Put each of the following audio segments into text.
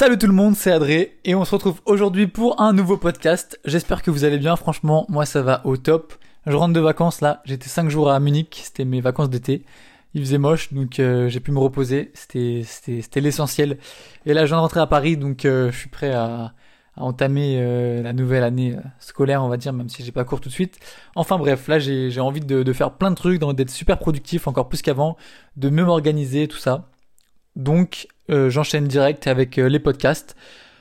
Salut tout le monde, c'est Adré et on se retrouve aujourd'hui pour un nouveau podcast. J'espère que vous allez bien, franchement, moi ça va au top. Je rentre de vacances là, j'étais 5 jours à Munich, c'était mes vacances d'été. Il faisait moche donc euh, j'ai pu me reposer, c'était l'essentiel. Et là je viens de rentrer à Paris donc euh, je suis prêt à, à entamer euh, la nouvelle année scolaire on va dire même si j'ai pas cours tout de suite. Enfin bref, là j'ai j'ai envie de, de faire plein de trucs, d'être super productif encore plus qu'avant, de mieux m'organiser tout ça. Donc euh, j'enchaîne direct avec euh, les podcasts.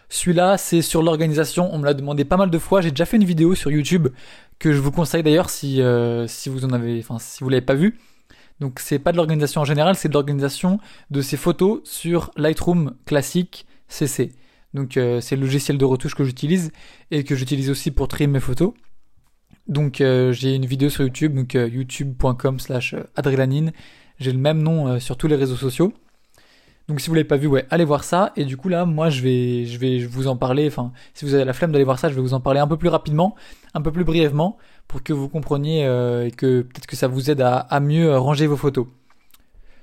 Celui-là, c'est sur l'organisation. On me l'a demandé pas mal de fois. J'ai déjà fait une vidéo sur YouTube que je vous conseille d'ailleurs si euh, vous en l'avez pas vu. Donc c'est pas de l'organisation en général, c'est de l'organisation de ces photos sur Lightroom classique CC. Donc c'est le logiciel de retouche que j'utilise et que j'utilise aussi pour trier mes photos. Donc j'ai une vidéo sur YouTube, donc youtube.com slash adrénaline. J'ai le même nom sur tous les réseaux sociaux. Donc si vous l'avez pas vu, ouais, allez voir ça. Et du coup là, moi je vais, je vais vous en parler. Enfin, si vous avez la flemme d'aller voir ça, je vais vous en parler un peu plus rapidement, un peu plus brièvement, pour que vous compreniez euh, et que peut-être que ça vous aide à, mieux ranger vos photos.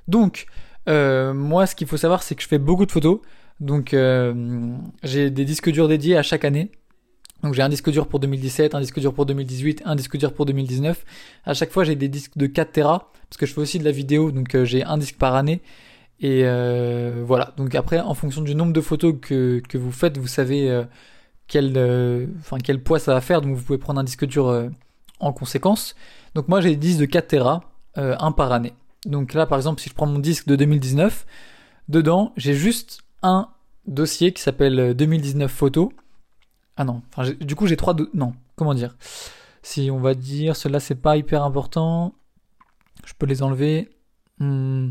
Donc euh, moi, ce qu'il faut savoir, c'est que je fais beaucoup de photos. Donc euh, j'ai des disques durs dédiés à chaque année. Donc j'ai un disque dur pour 2017, un disque dur pour 2018, un disque dur pour 2019. À chaque fois, j'ai des disques de 4 Tera parce que je fais aussi de la vidéo, donc j'ai un disque par année. Et euh, voilà. Donc après, en fonction du nombre de photos que, que vous faites, vous savez euh, quel, euh, enfin, quel poids ça va faire. Donc vous pouvez prendre un disque dur en conséquence. Donc moi j'ai des disques de 4 Tera, un par année. Donc là par exemple si je prends mon disque de 2019, dedans j'ai juste un dossier qui s'appelle 2019 photos. Ah non, enfin du coup j'ai trois... Non, comment dire? Si on va dire, cela c'est pas hyper important, je peux les enlever. Hmm.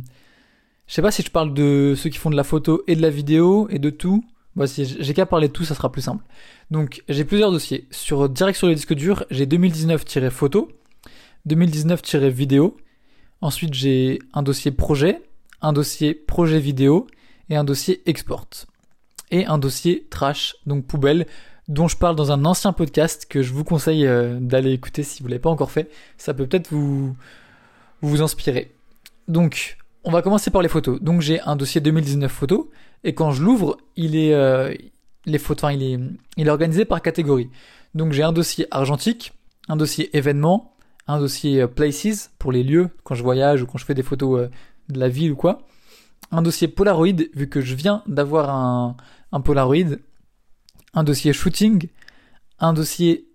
Je sais pas si je parle de ceux qui font de la photo et de la vidéo et de tout. Bah, si j'ai qu'à parler de tout, ça sera plus simple. Donc, j'ai plusieurs dossiers. Sur, direct sur le disque dur, j'ai 2019-photo, 2019-vidéo. Ensuite, j'ai un dossier projet, un dossier projet vidéo et un dossier export. Et un dossier trash, donc poubelle, dont je parle dans un ancien podcast que je vous conseille euh, d'aller écouter si vous l'avez pas encore fait. Ça peut peut-être vous, vous inspirer. Donc, on va commencer par les photos. Donc j'ai un dossier 2019 photos et quand je l'ouvre, il est euh, il est organisé par catégorie. Donc j'ai un dossier argentique, un dossier événements, un dossier euh, places pour les lieux quand je voyage ou quand je fais des photos euh, de la ville ou quoi. Un dossier Polaroid vu que je viens d'avoir un, un Polaroid, un dossier shooting, un dossier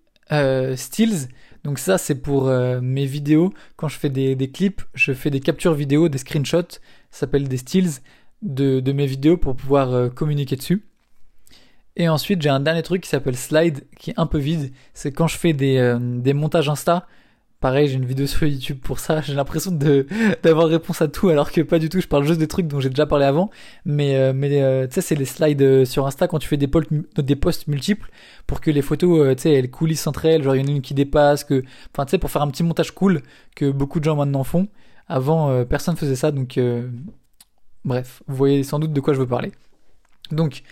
stills donc ça, c'est pour euh, mes vidéos. Quand je fais des, clips, je fais des captures vidéo, des screenshots, ça s'appelle des stills de, mes vidéos pour pouvoir euh, communiquer dessus. Et ensuite, j'ai un dernier truc qui s'appelle slide, qui est un peu vide. C'est quand je fais des, euh, des montages Insta, Pareil, j'ai une vidéo sur YouTube pour ça. J'ai l'impression de d'avoir réponse à tout, alors que pas du tout. Je parle juste des trucs dont j'ai déjà parlé avant. Mais euh, mais euh, tu sais, c'est les slides euh, sur Insta quand tu fais des, posts multiples pour que les photos, tu sais, elles coulissent entre elles. Genre il y en a une qui dépasse, que, enfin tu sais, pour faire un petit montage cool que beaucoup de gens maintenant font. Avant, personne faisait ça, donc bref, vous voyez sans doute de quoi je veux parler. Donc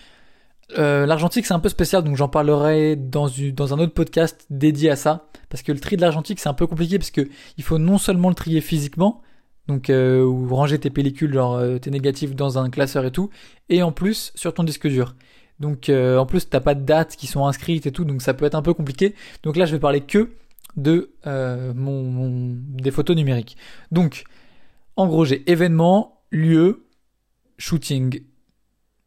euh, l'argentique c'est un peu spécial donc j'en parlerai dans, un autre podcast dédié à ça. Parce que le tri de l'argentique c'est un peu compliqué parce que il faut non seulement le trier physiquement donc euh, ou ranger tes pellicules euh, tes négatifs dans un classeur et tout et en plus sur ton disque dur. Donc en plus t'as pas de dates qui sont inscrites et tout donc ça peut être un peu compliqué. Donc là je vais parler que de des photos numériques. Donc en gros j'ai événement lieu shooting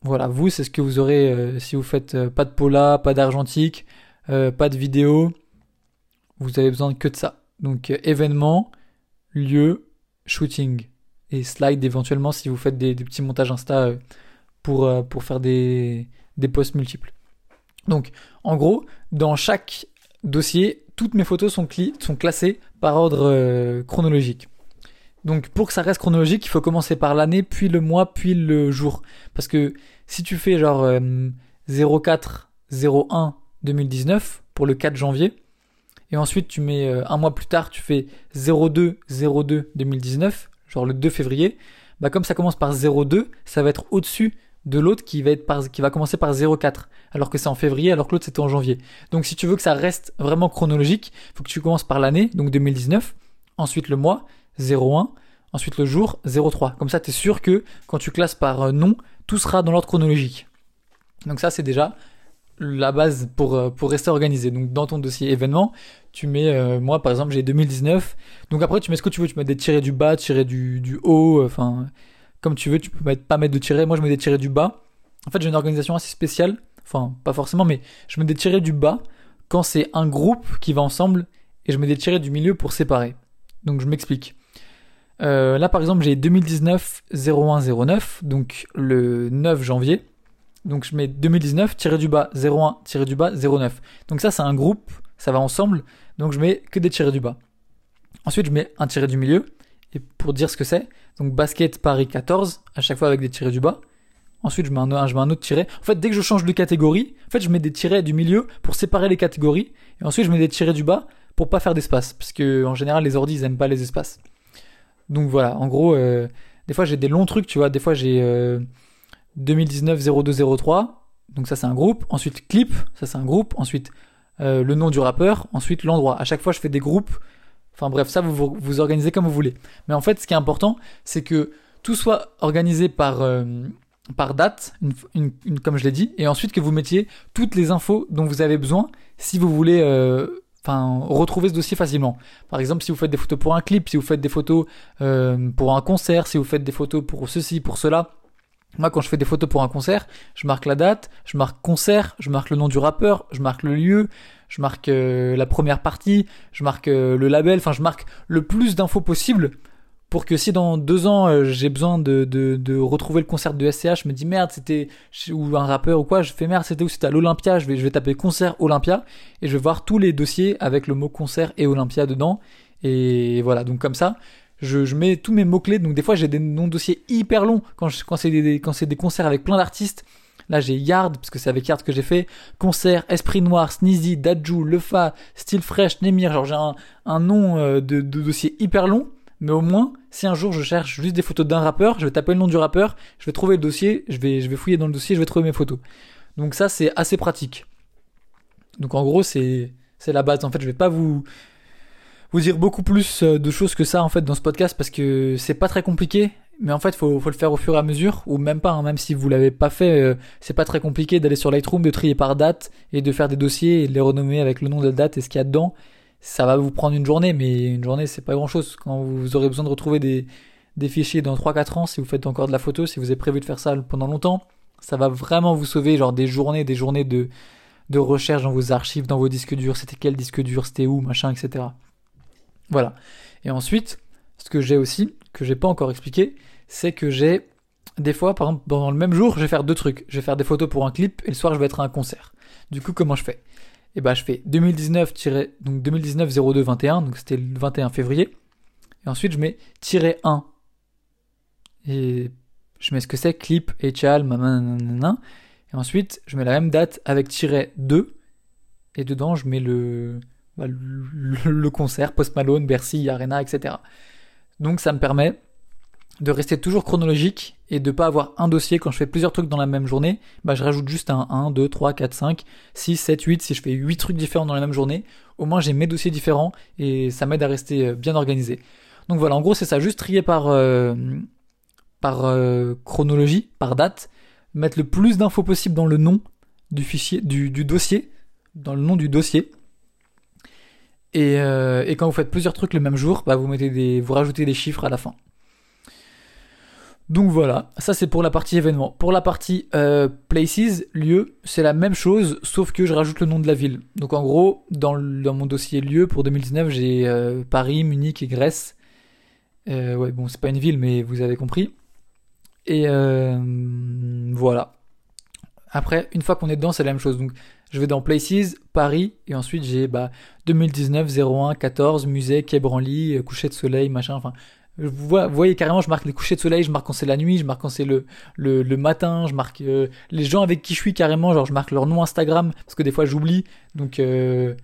voilà, vous, c'est ce que vous aurez euh, si vous faites euh, pas de Pola, pas d'argentique, euh, pas de vidéo. Vous avez besoin que de ça. Donc événement, lieu, shooting et slide éventuellement si vous faites des, petits montages Insta pour, pour faire des, des posts multiples. Donc en gros, dans chaque dossier, toutes mes photos sont, sont classées par ordre chronologique. Donc pour que ça reste chronologique, il faut commencer par l'année, puis le mois, puis le jour. Parce que si tu fais genre 04 01 2019 pour le 4 janvier, et ensuite tu mets euh, un mois plus tard, tu fais 02 02 2019, genre le 2 février, bah comme ça commence par 02, ça va être au-dessus de l'autre qui va être qui va commencer par 04 alors que c'est en février alors que l'autre c'était en janvier. Donc si tu veux que ça reste vraiment chronologique, faut que tu commences par l'année donc 2019, ensuite le mois 01, ensuite le jour 03. Comme ça, tu es sûr que quand tu classes par euh, nom, tout sera dans l'ordre chronologique. Donc ça, c'est déjà la base pour, euh, pour rester organisé. Donc dans ton dossier événement, tu mets, euh, moi par exemple, j'ai 2019. Donc après, tu mets ce que tu veux. Tu mets des tirés du bas, tirés du, du haut, enfin, comme tu veux. Tu peux mettre, pas mettre de tirés. Moi, je mets des tirés du bas. En fait, j'ai une organisation assez spéciale. Enfin, pas forcément, mais je mets des tirés du bas quand c'est un groupe qui va ensemble et je mets des tirés du milieu pour séparer. Donc je m'explique. Euh, là par exemple j'ai 2019 0109, donc le 9 janvier. Donc je mets 2019 tiré du bas 01 tiré du bas 09. Donc ça c'est un groupe, ça va ensemble. Donc je mets que des tirés du bas. Ensuite je mets un tiré du milieu. Et pour dire ce que c'est, donc basket Paris 14, à chaque fois avec des tirés du bas. Ensuite, je mets, un, un autre tiré. En fait, dès que je change de catégorie, en fait, je mets des tirets du milieu pour séparer les catégories. Et ensuite, je mets des tirés du bas pour pas faire d'espace. Parce que, en général, les ordis, ils aiment pas les espaces. Donc voilà, en gros, euh, des fois, j'ai des longs trucs, tu vois. Des fois, j'ai 2019 0203. Donc ça, c'est un groupe. Ensuite, clip. Ça, c'est un groupe. Ensuite, euh, le nom du rappeur. Ensuite, l'endroit. À chaque fois, je fais des groupes. Enfin bref, ça, vous, vous, organisez comme vous voulez. Mais en fait, ce qui est important, c'est que tout soit organisé par... Euh, par date, comme je l'ai dit, et ensuite que vous mettiez toutes les infos dont vous avez besoin si vous voulez euh, enfin retrouver ce dossier facilement. Par exemple, si vous faites des photos pour un clip, si vous faites des photos euh, pour un concert, si vous faites des photos pour ceci, pour cela. Moi, quand je fais des photos pour un concert, je marque la date, je marque concert, je marque le nom du rappeur, je marque le lieu, je marque euh, la première partie, je marque le label, enfin je marque le plus d'infos possible pour que si dans deux ans euh, j'ai besoin de, de, de, retrouver le concert de SCH, je me dis merde c'était ou un rappeur ou quoi, je fais merde c'était où? C'était à l'Olympia, je vais je vais taper concert Olympia et je vais voir tous les dossiers avec le mot concert et Olympia dedans. Et voilà donc comme ça je, je mets tous mes mots clés donc des fois j'ai des noms de dossiers hyper longs. Quand je, quand c'est des quand des concerts avec plein d'artistes Là, j'ai Yard, parce que c'est avec Yard que j'ai fait. Concert, Esprit Noir, Sneezy, Dadju, Lefa, Style Fresh, Nemir. Genre, j'ai un, un nom euh, de, de dossier hyper long mais au moins, si un jour je cherche juste des photos d'un rappeur, je vais taper le nom du rappeur, je vais trouver le dossier, je vais, fouiller dans le dossier, je vais trouver mes photos. Donc ça, c'est assez pratique. Donc en gros, c'est, c'est la base. En fait, je vais pas vous, vous dire beaucoup plus euh, de choses que ça en fait dans ce podcast parce que c'est pas très compliqué. Mais en fait, faut, faut le faire au fur et à mesure, ou même pas, hein, même si vous l'avez pas fait, euh, c'est pas très compliqué d'aller sur Lightroom, de trier par date et de faire des dossiers et de les renommer avec le nom de la date et ce qu'il y a dedans ça va vous prendre une journée, mais une journée c'est pas grand chose. Quand vous aurez besoin de retrouver des, des fichiers dans 3-4 ans, si vous faites encore de la photo, si vous avez prévu de faire ça pendant longtemps, ça va vraiment vous sauver genre des journées, des journées de, de recherche dans vos archives, dans vos disques durs, c'était quel disque dur, c'était où, machin, etc. Voilà. Et ensuite, ce que j'ai aussi, que j'ai pas encore expliqué, c'est que j'ai des fois, par exemple, pendant le même jour, je vais faire deux trucs. Je vais faire des photos pour un clip et le soir, je vais être à un concert. Du coup, comment je fais? Et bah je fais 2019 donc 2019 02 21 donc c'était le 21 février. Et ensuite je mets tiré 1 et je mets ce que c'est clip et chal et ensuite je mets la même date avec tiré 2 et dedans je mets le, bah, le, le concert Post Malone Bercy Arena etc donc ça me permet de rester toujours chronologique et de pas avoir un dossier quand je fais plusieurs trucs dans la même journée, bah je rajoute juste un 1, 2, 3, 4, 5, 6, 7, 8, si je fais 8 trucs différents dans la même journée, au moins j'ai mes dossiers différents et ça m'aide à rester euh, bien organisé. Donc voilà, en gros c'est ça, juste trier par, euh, par euh, chronologie, par date, mettre le plus d'infos possible dans le nom du fichier, du, dossier, dans le nom du dossier. Et, et quand vous faites plusieurs trucs le même jour, bah vous mettez des, vous rajoutez des chiffres à la fin. Donc voilà, ça c'est pour la partie événement. Pour la partie euh, places, lieu, c'est la même chose, sauf que je rajoute le nom de la ville. Donc en gros, dans, mon dossier lieu pour 2019, j'ai euh, Paris, Munich et Grèce. Euh, ouais, bon, c'est pas une ville, mais vous avez compris. Et voilà. Après, une fois qu'on est dedans, c'est la même chose. Donc je vais dans Places, Paris, et ensuite j'ai bah, 2019, 01, 14, musée, quai Branly, coucher de soleil, machin, enfin vous voyez carrément, je marque les couchers de soleil, je marque quand c'est la nuit, je marque quand c'est le, le, matin, je marque euh, les gens avec qui je suis carrément, genre je marque leur nom Instagram, parce que des fois j'oublie. Donc euh,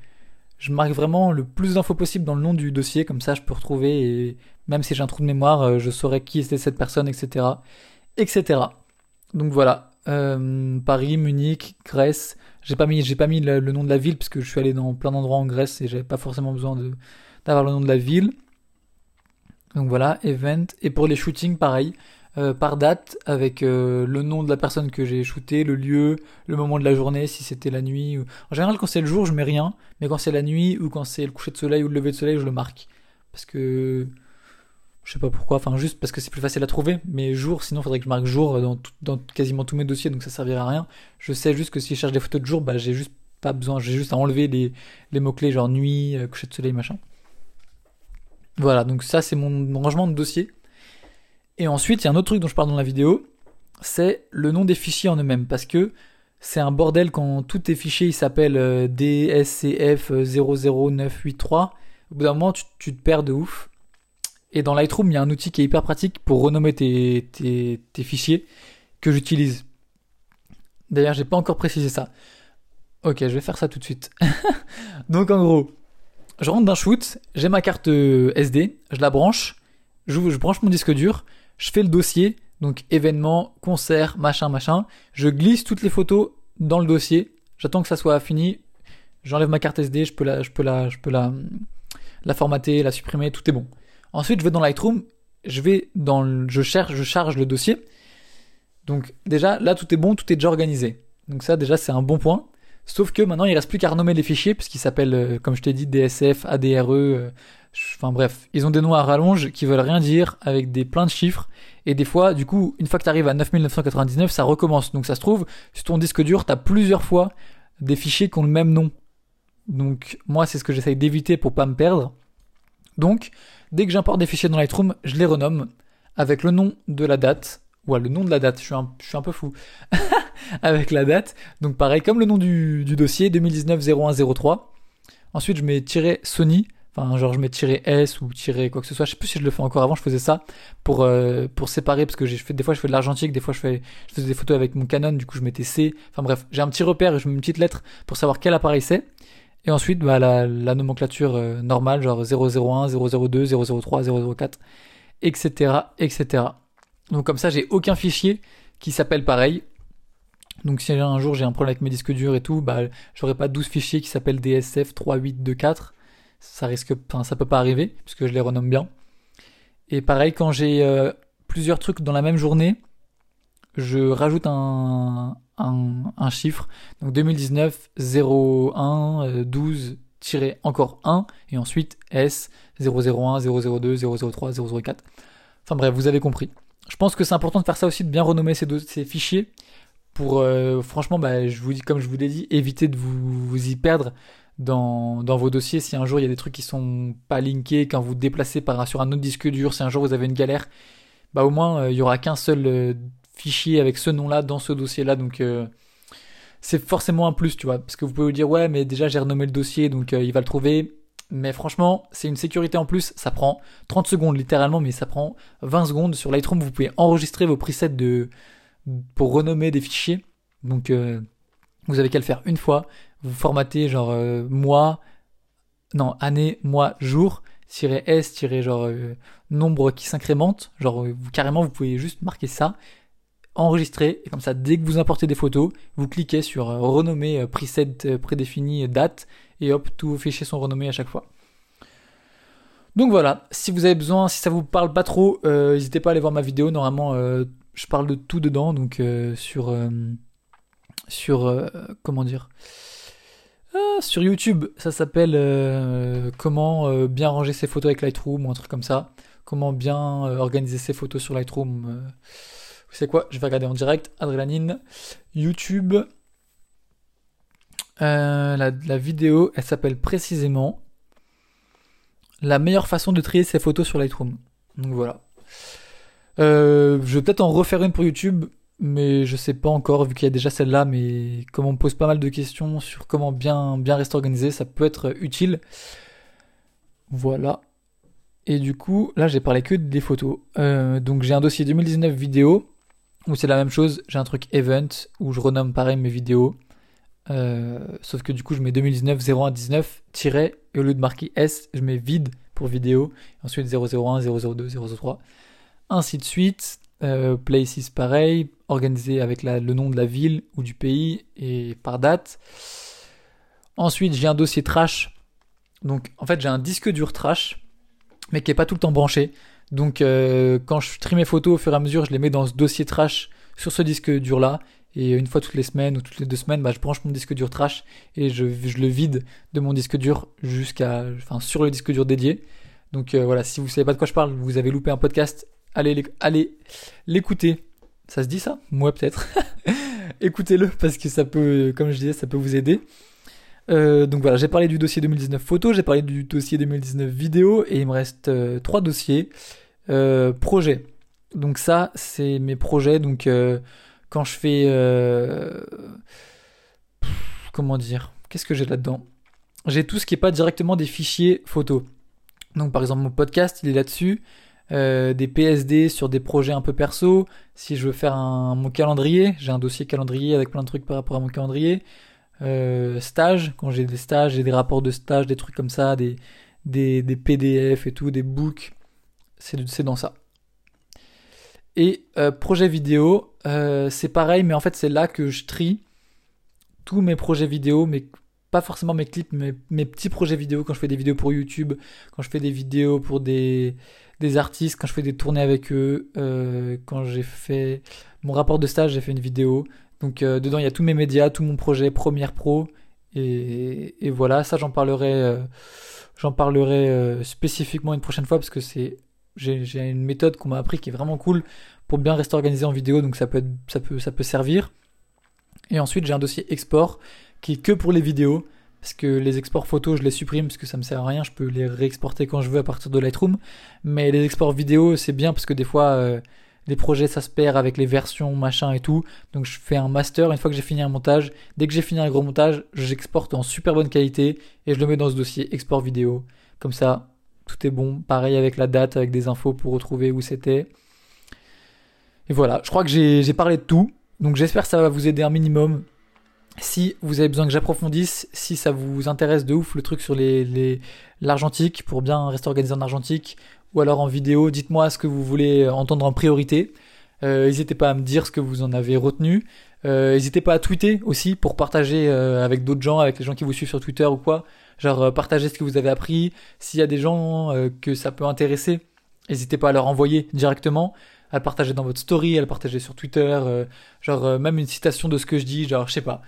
je marque vraiment le plus d'infos possible dans le nom du dossier, comme ça je peux retrouver, et même si j'ai un trou de mémoire, euh, je saurais qui était cette personne, etc. etc. Donc voilà. Paris, Munich, Grèce. J'ai pas mis, j'ai pas mis le, le, nom de la ville parce que je suis allé dans plein d'endroits en Grèce et j'avais pas forcément besoin de d'avoir le nom de la ville. Donc voilà, event. Et pour les shootings, pareil. euh, par date avec euh, le nom de la personne que j'ai shooté, le lieu, le moment de la journée, si c'était la nuit. Ou... En général, quand c'est le jour, je mets rien, mais quand c'est la nuit ou quand c'est le coucher de soleil ou le lever de soleil, je le marque. Parce que je sais pas pourquoi, enfin juste parce que c'est plus facile à trouver, mais jour, sinon il faudrait que je marque jour dans, quasiment tous mes dossiers, donc ça servirait à rien. Je sais juste que si je cherche des photos de jour, bah j'ai juste pas besoin, j'ai juste à enlever les, les mots-clés genre nuit, euh, coucher de soleil, machin. Voilà, donc ça c'est mon, rangement de dossier. Et ensuite, il y a un autre truc dont je parle dans la vidéo, c'est le nom des fichiers en eux-mêmes, parce que c'est un bordel quand tous tes fichiers ils s'appellent euh, DSCF00983. Au bout d'un moment, tu, te perds de ouf. Et dans Lightroom, il y a un outil qui est hyper pratique pour renommer tes, tes, fichiers que j'utilise. D'ailleurs, j'ai pas encore précisé ça. Ok, je vais faire ça tout de suite. Donc en gros, je rentre d'un shoot, j'ai ma carte euh, SD, je la branche, je, branche mon disque dur, je fais le dossier, donc événement, concert, machin, machin. Je glisse toutes les photos dans le dossier. J'attends que ça soit fini. J'enlève ma carte SD, je peux la, je peux la, je peux la, la formater, la supprimer, tout est bon. Ensuite, je vais dans Lightroom, je vais dans le, je cherche, je charge le dossier. Donc déjà, là, tout est bon, tout est déjà organisé. Donc ça, déjà, c'est un bon point. Sauf que maintenant, il reste plus qu'à renommer les fichiers, puisqu'ils s'appellent, euh, comme je t'ai dit, DSF, ADRE. Euh, enfin bref, ils ont des noms à rallonge qui veulent rien dire, avec des plein de chiffres. Et des fois, du coup, une fois que tu arrives à 9999, ça recommence. Donc ça se trouve, sur ton disque dur, tu as plusieurs fois des fichiers qui ont le même nom. Donc moi, c'est ce que j'essaye d'éviter pour pas me perdre. Donc, Dès que j'importe des fichiers dans Lightroom, je les renomme avec le nom de la date. Ouais, le nom de la date, je suis un, je suis un peu fou. avec la date. Donc pareil, comme le nom du, dossier, 2019-0103. Ensuite, je mets tiré Sony. Enfin, genre, je mets tiré S ou tiré quoi que ce soit. Je sais plus si je le fais encore avant, je faisais ça pour, euh, pour séparer parce que j'ai fait, des fois je fais de l'argentique, des fois je fais, je faisais des photos avec mon Canon, du coup je mettais C. Enfin bref, j'ai un petit repère et je mets une petite lettre pour savoir quel appareil c'est. Et ensuite, bah, la, nomenclature euh, normale, genre 001, 002, 003, 004, etc., etc. Donc comme ça, j'ai aucun fichier qui s'appelle pareil. Donc si un jour j'ai un problème avec mes disques durs et tout, bah j'aurai pas 12 fichiers qui s'appellent DSF 3824. Ça risque, enfin ça peut pas arriver puisque je les renomme bien. Et pareil quand j'ai euh, plusieurs trucs dans la même journée, je rajoute un, un, chiffre. Donc 2019 01 12 encore 1 et ensuite S 001 002 003 004. Enfin bref, vous avez compris. Je pense que c'est important de faire ça aussi, de bien renommer ces, ces fichiers pour euh, franchement, bah, je vous dis comme je vous l'ai dit, éviter de vous, y perdre dans, vos dossiers. Si un jour il y a des trucs qui sont pas linkés, quand vous déplacez par, sur un autre disque dur, si un jour vous avez une galère, bah au moins euh, il y aura qu'un seul euh, fichier avec ce nom-là dans ce dossier-là. Donc c'est forcément un plus, tu vois. Parce que vous pouvez vous dire, ouais, mais déjà j'ai renommé le dossier, donc il va le trouver. Mais franchement, c'est une sécurité en plus. Ça prend 30 secondes littéralement, mais ça prend 20 secondes. Sur Lightroom, vous pouvez enregistrer vos presets de, pour renommer des fichiers. Donc euh, vous avez qu'à le faire une fois. Vous formatez genre mois, non, année, mois, jour. S, genre nombre qui s'incrémente, genre vous, carrément vous pouvez juste marquer ça enregistrer et comme ça dès que vous importez des photos, vous cliquez sur euh, renommer euh, preset euh, prédéfini date et hop tous vos fichiers sont renommés à chaque fois. Donc voilà, si vous avez besoin, si ça vous parle pas trop, n'hésitez pas à aller voir ma vidéo. Normalement, je parle de tout dedans, donc sur sur comment dire ah, sur YouTube, ça s'appelle comment bien ranger ses photos avec Lightroom ou un truc comme ça. Comment bien organiser ses photos sur Lightroom c'est quoi? Je vais regarder en direct. Adrénaline, YouTube. Euh, la, vidéo, elle s'appelle précisément La meilleure façon de trier ses photos sur Lightroom. Donc voilà. Euh, je vais peut-être en refaire une pour YouTube, mais je sais pas encore, vu qu'il y a déjà celle-là, mais comme on me pose pas mal de questions sur comment bien, bien rester organisé, ça peut être utile. Voilà. Et du coup, là j'ai parlé que des photos. Euh, donc j'ai un dossier 2019 vidéo où c'est la même chose, j'ai un truc event où je renomme pareil mes vidéos. Euh, sauf que du coup je mets 2019 0119 et au lieu de marquer S, je mets vide pour vidéo. Ensuite 001, 002, 003. Ainsi de suite. Euh, places pareil, organisé avec le nom de la ville ou du pays et par date. Ensuite j'ai un dossier trash. Donc en fait j'ai un disque dur trash mais qui est pas tout le temps branché. Donc quand je trie mes photos au fur et à mesure, je les mets dans ce dossier trash sur ce disque dur là. Et une fois toutes les semaines ou toutes les deux semaines, bah, je branche mon disque dur trash et je, le vide de mon disque dur jusqu'à, enfin, sur le disque dur dédié. Donc voilà, si vous savez pas de quoi je parle, vous avez loupé un podcast, allez, allez l'écouter. Ça se dit ça? Moi peut-être. Écoutez-le parce que ça peut, comme je disais, ça peut vous aider. Euh, donc voilà, j'ai parlé du dossier 2019 photo, j'ai parlé du dossier 2019 vidéo et il me reste euh, trois dossiers. Euh, projets. Donc ça, c'est mes projets. Donc quand je fais... comment dire? Qu'est-ce que j'ai là-dedans? J'ai tout ce qui n'est pas directement des fichiers photos. Donc par exemple mon podcast, il est là-dessus. Des PSD sur des projets un peu perso. Si je veux faire un, mon calendrier, j'ai un dossier calendrier avec plein de trucs par rapport à mon calendrier. Euh, stage, quand j'ai des stages, j'ai des rapports de stage, des trucs comme ça, des PDF et tout, des books, c'est dans ça. Et euh, projet vidéo, euh, c'est pareil, mais en fait c'est là que je trie tous mes projets vidéo, mais pas forcément mes clips, mais mes petits projets vidéo quand je fais des vidéos pour YouTube, quand je fais des vidéos pour des, des artistes, quand je fais des tournées avec eux, quand j'ai fait mon rapport de stage, j'ai fait une vidéo, donc euh, dedans, il y a tous mes médias, tout mon projet Premiere Pro. Et, voilà, ça j'en parlerai, euh, euh, spécifiquement une prochaine fois parce que c'est j'ai une méthode qu'on m'a appris qui est vraiment cool pour bien rester organisé en vidéo, donc ça peut, ça peut, ça peut servir. Et ensuite, j'ai un dossier export qui est que pour les vidéos, que les exports photos, je les supprime parce que ça me sert à rien, je peux les réexporter quand je veux à partir de Lightroom. Mais les exports vidéo, c'est bien parce que des fois, les projets ça se perd avec les versions machin et tout. Donc je fais un master, une fois que j'ai fini un montage, dès que j'ai fini un gros montage, j'exporte en super bonne qualité et je le mets dans ce dossier export vidéo. Comme ça, tout est bon. Pareil avec la date, avec des infos pour retrouver où c'était. Et voilà, je crois que j'ai parlé de tout. Donc j'espère que ça va vous aider un minimum. Si vous avez besoin que j'approfondisse, si ça vous intéresse de ouf le truc sur les l'argentique pour bien rester organisé en argentique, ou alors en vidéo, dites-moi ce que vous voulez entendre en priorité. Euh, n'hésitez pas à me dire ce que vous en avez retenu. Euh, n'hésitez pas à tweeter aussi pour partager euh, avec d'autres gens, avec les gens qui vous suivent sur Twitter ou quoi. Genre partager ce que vous avez appris. S'il y a des gens que ça peut intéresser, n'hésitez pas à leur envoyer directement, à le partager dans votre story, à le partager sur Twitter. genre même une citation de ce que je dis, genre je sais pas.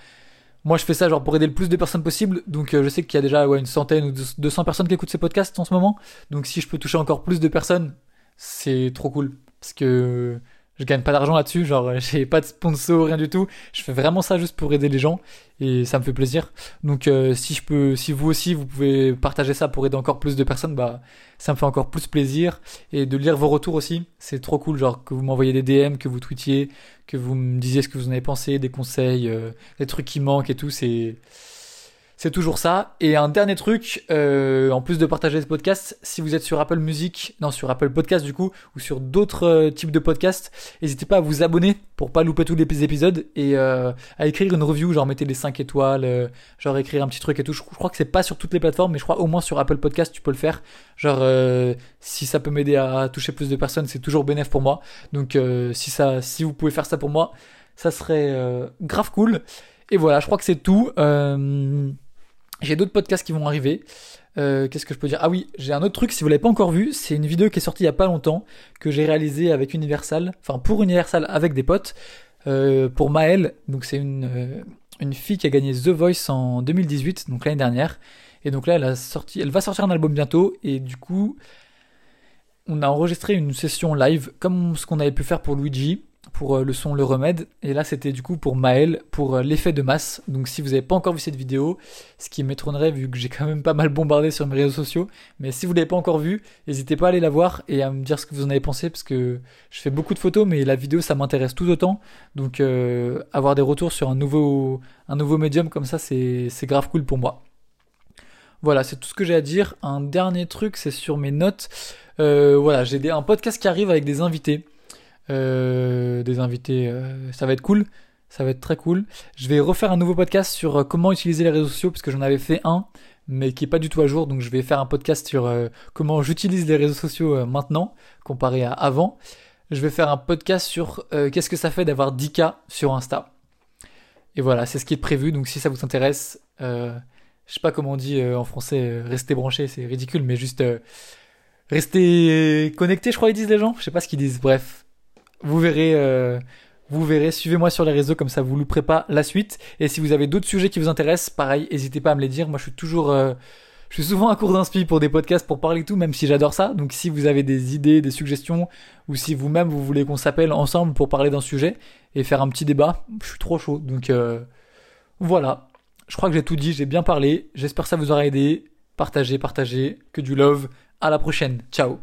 Moi, je fais ça genre pour aider le plus de personnes possible. Donc, euh, je sais qu'il y a déjà ouais, une centaine ou 200 personnes qui écoutent ces podcasts en ce moment. Donc, si je peux toucher encore plus de personnes, c'est trop cool. Parce que je gagne pas d'argent là-dessus, genre j'ai pas de sponsor, rien du tout. Je fais vraiment ça juste pour aider les gens et ça me fait plaisir. Donc euh, si je peux, si vous aussi vous pouvez partager ça pour aider encore plus de personnes, bah ça me fait encore plus plaisir et de lire vos retours aussi. C'est trop cool, genre que vous m'envoyez des DM, que vous tweetiez, que vous me disiez ce que vous en avez pensé, des conseils, euh, des trucs qui manquent et tout. C'est c'est toujours ça. Et un dernier truc, euh, en plus de partager ce podcast, si vous êtes sur Apple Music, non sur Apple Podcast du coup, ou sur d'autres euh, types de podcasts, n'hésitez pas à vous abonner pour pas louper tous les épisodes et euh, à écrire une review, genre mettez les 5 étoiles, genre écrire un petit truc et tout. Je, crois que c'est pas sur toutes les plateformes, mais je crois au moins sur Apple Podcast tu peux le faire. Genre si ça peut m'aider à toucher plus de personnes, c'est toujours bénéf pour moi. Donc si ça, si vous pouvez faire ça pour moi, ça serait grave cool. Et voilà, je crois que c'est tout. J'ai d'autres podcasts qui vont arriver. Euh, Qu'est-ce que je peux dire? Ah oui, j'ai un autre truc, si vous l'avez pas encore vu, c'est une vidéo qui est sortie il y a pas longtemps, que j'ai réalisée avec Universal, enfin pour Universal avec des potes, euh, pour Maëlle, donc c'est une, euh, une fille qui a gagné The Voice en 2018, donc l'année dernière, et donc là elle a sorti, elle va sortir un album bientôt, et du coup on a enregistré une session live, comme ce qu'on avait pu faire pour Luigi, pour euh, le son Le Remède. Et là, c'était du coup pour Maël, pour euh, l'effet de masse. Donc, si vous n'avez pas encore vu cette vidéo, ce qui m'étonnerait vu que j'ai quand même pas mal bombardé sur mes réseaux sociaux. Mais si vous l'avez pas encore vu, n'hésitez pas à aller la voir et à me dire ce que vous en avez pensé parce que je fais beaucoup de photos, mais la vidéo ça m'intéresse tout autant. Donc, euh, avoir des retours sur un nouveau, un nouveau médium comme ça, c'est grave cool pour moi. Voilà, c'est tout ce que j'ai à dire. Un dernier truc, c'est sur mes notes. voilà, j'ai un podcast qui arrive avec des invités. Euh, des invités. Euh, ça va être cool. Ça va être très cool. Je vais refaire un nouveau podcast sur euh, comment utiliser les réseaux sociaux parce que j'en avais fait un mais qui est pas du tout à jour. Donc je vais faire un podcast sur comment j'utilise les réseaux sociaux maintenant comparé à avant. Je vais faire un podcast sur qu'est-ce que ça fait d'avoir 10K sur Insta. Et voilà, c'est ce qui est prévu. Donc si ça vous intéresse, je sais pas comment on dit en français, restez branché, c'est ridicule, mais juste Restez connectés, je crois ils disent les gens. Je sais pas ce qu'ils disent. Bref, vous verrez. Euh, vous verrez, suivez-moi sur les réseaux comme ça vous louperez pas la suite. Et si vous avez d'autres sujets qui vous intéressent, pareil, n'hésitez pas à me les dire. Moi, je suis toujours, euh, je suis souvent à court d'inspi pour des podcasts pour parler tout, même si j'adore ça. Donc, si vous avez des idées, des suggestions, ou si vous-même vous voulez qu'on s'appelle ensemble pour parler d'un sujet et faire un petit débat, je suis trop chaud. Donc, euh, voilà. Je crois que j'ai tout dit, j'ai bien parlé. J'espère que ça vous aura aidé. Partagez, partagez. Que du love. À la prochaine. Ciao.